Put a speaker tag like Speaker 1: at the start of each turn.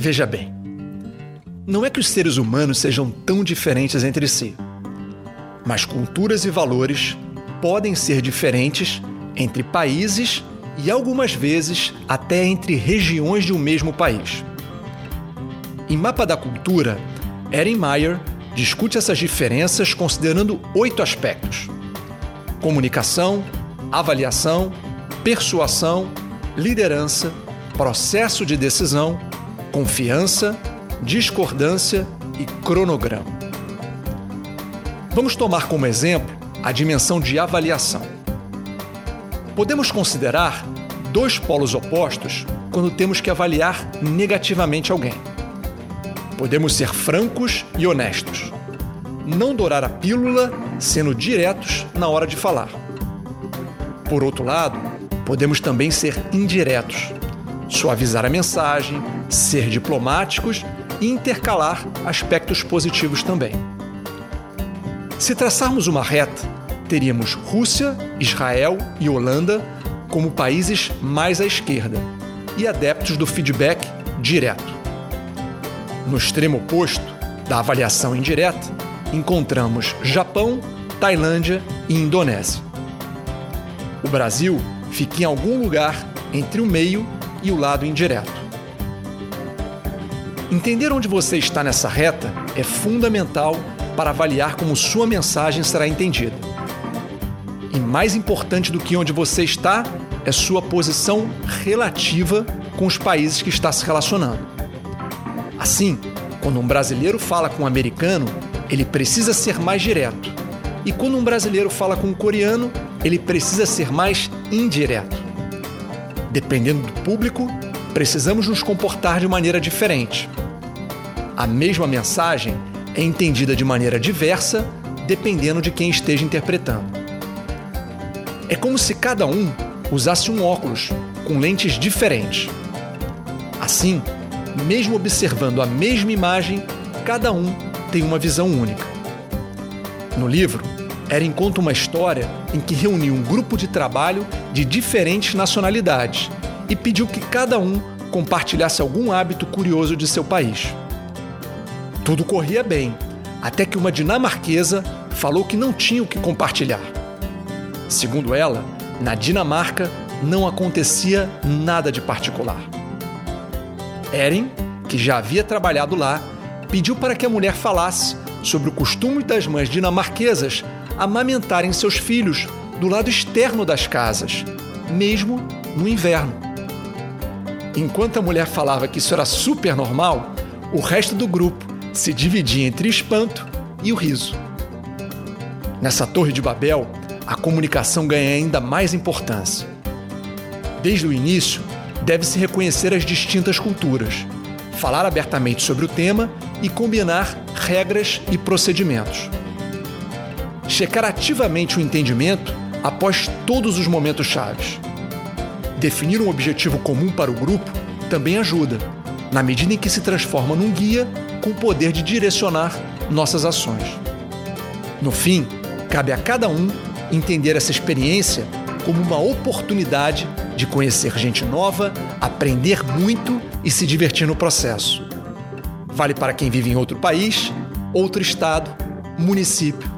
Speaker 1: Veja bem, não é que os seres humanos sejam tão diferentes entre si, mas culturas e valores podem ser diferentes entre países e algumas vezes até entre regiões de um mesmo país. Em Mapa da Cultura, Erin Meyer discute essas diferenças considerando oito aspectos: comunicação, avaliação, persuasão, liderança, processo de decisão, confiança, discordância e cronograma. Vamos tomar como exemplo a dimensão de avaliação. Podemos considerar dois polos opostos quando temos que avaliar negativamente alguém. Podemos ser francos e honestos. Não dourar a pílula sendo diretos na hora de falar. Por outro lado, podemos também ser indiretos, suavizar a mensagem, ser diplomáticos e intercalar aspectos positivos também. Se traçarmos uma reta, teríamos Rússia, Israel e Holanda como países mais à esquerda e adeptos do feedback direto. No extremo oposto da avaliação indireta, encontramos Japão, Tailândia e Indonésia. O Brasil fica em algum lugar entre o meio e o lado indireto. Entender onde você está nessa reta é fundamental para avaliar como sua mensagem será entendida. E mais importante do que onde você está é sua posição relativa com os países que está se relacionando. Assim, quando um brasileiro fala com um americano, ele precisa ser mais direto. E quando um brasileiro fala com um coreano, ele precisa ser mais indireto. Dependendo do público, precisamos nos comportar de maneira diferente. A mesma mensagem é entendida de maneira diversa dependendo de quem esteja interpretando. É como se cada um usasse um óculos com lentes diferentes. Assim, mesmo observando a mesma imagem, cada um tem uma visão única. No livro, Erin conta uma história em que reuniu um grupo de trabalho de diferentes nacionalidades e pediu que cada um compartilhasse algum hábito curioso de seu país. Tudo corria bem, até que uma dinamarquesa falou que não tinha o que compartilhar. Segundo ela, na Dinamarca não acontecia nada de particular. Erin, que já havia trabalhado lá, pediu para que a mulher falasse sobre o costume das mães dinamarquesas amamentarem seus filhos do lado externo das casas, mesmo no inverno. Enquanto a mulher falava que isso era super normal, o resto do grupo se dividia entre espanto e o riso. Nessa Torre de Babel, a comunicação ganha ainda mais importância. Desde o início, deve-se reconhecer as distintas culturas, falar abertamente sobre o tema e combinar regras e procedimentos. Checar ativamente o entendimento após todos os momentos chaves. Definir um objetivo comum para o grupo também ajuda, na medida em que se transforma num guia com o poder de direcionar nossas ações. No fim, cabe a cada um entender essa experiência como uma oportunidade de conhecer gente nova, aprender muito e se divertir no processo. Vale para quem vive em outro país, outro estado, município